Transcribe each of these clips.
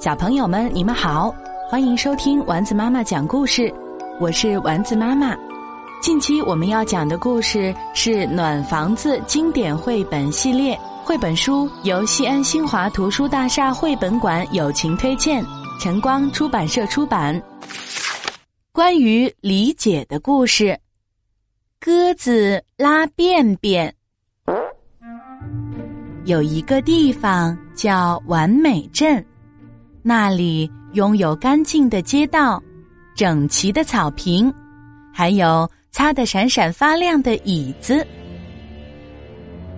小朋友们，你们好，欢迎收听丸子妈妈讲故事，我是丸子妈妈。近期我们要讲的故事是《暖房子》经典绘本系列绘本书，由西安新华图书大厦绘本馆友情推荐，晨光出版社出版。关于理解的故事，鸽子拉便便。有一个地方叫完美镇，那里拥有干净的街道、整齐的草坪，还有擦得闪闪发亮的椅子。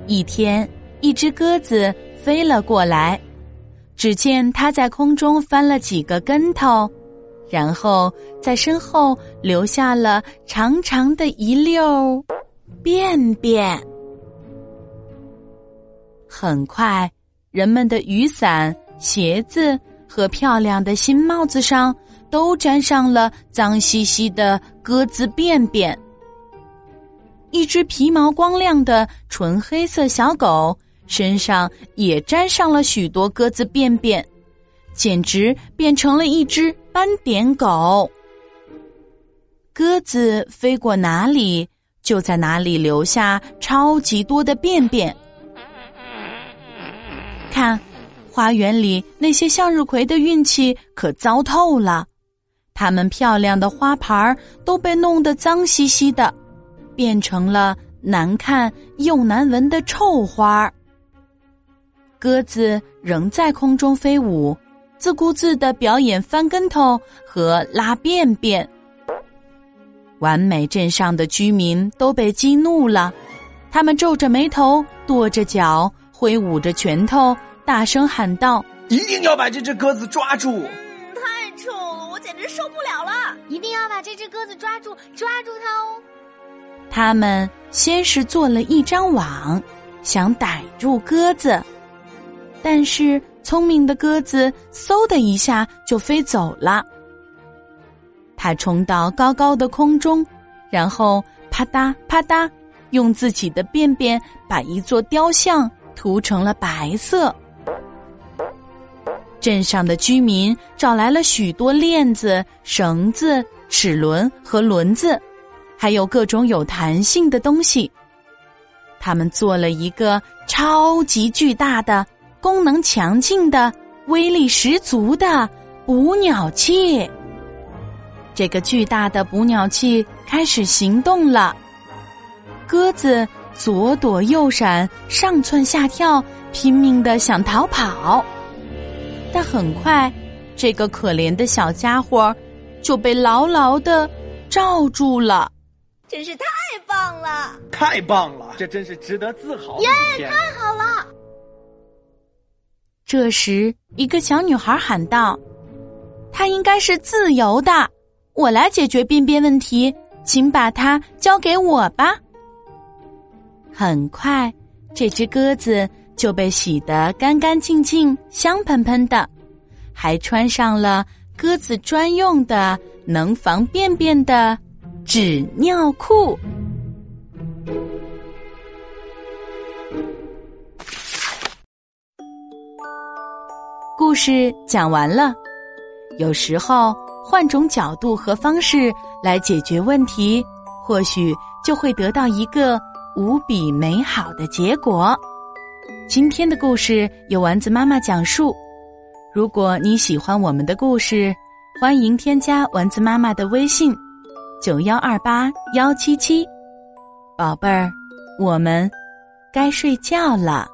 一天，一只鸽子飞了过来，只见它在空中翻了几个跟头，然后在身后留下了长长的一溜便便。很快，人们的雨伞、鞋子和漂亮的新帽子上都沾上了脏兮兮的鸽子便便。一只皮毛光亮的纯黑色小狗身上也沾上了许多鸽子便便，简直变成了一只斑点狗。鸽子飞过哪里，就在哪里留下超级多的便便。看，花园里那些向日葵的运气可糟透了，它们漂亮的花盘儿都被弄得脏兮兮的，变成了难看又难闻的臭花儿。鸽子仍在空中飞舞，自顾自的表演翻跟头和拉便便。完美镇上的居民都被激怒了，他们皱着眉头，跺着脚。挥舞着拳头，大声喊道：“一定要把这只鸽子抓住！太臭了，我简直受不了了！一定要把这只鸽子抓住，抓住它哦！”他们先是做了一张网，想逮住鸽子，但是聪明的鸽子嗖的一下就飞走了。它冲到高高的空中，然后啪嗒啪嗒，用自己的便便把一座雕像。涂成了白色。镇上的居民找来了许多链子、绳子、齿轮和轮子，还有各种有弹性的东西。他们做了一个超级巨大的、功能强劲的、威力十足的捕鸟器。这个巨大的捕鸟器开始行动了，鸽子。左躲右闪，上蹿下跳，拼命的想逃跑，但很快，这个可怜的小家伙就被牢牢的罩住了。真是太棒了！太棒了！这真是值得自豪的一天！太好了！这时，一个小女孩喊道：“它应该是自由的，我来解决便便问题，请把它交给我吧。”很快，这只鸽子就被洗得干干净净、香喷喷的，还穿上了鸽子专用的能防便便的纸尿裤。故事讲完了，有时候换种角度和方式来解决问题，或许就会得到一个。无比美好的结果。今天的故事由丸子妈妈讲述。如果你喜欢我们的故事，欢迎添加丸子妈妈的微信：九幺二八幺七七。宝贝儿，我们该睡觉了。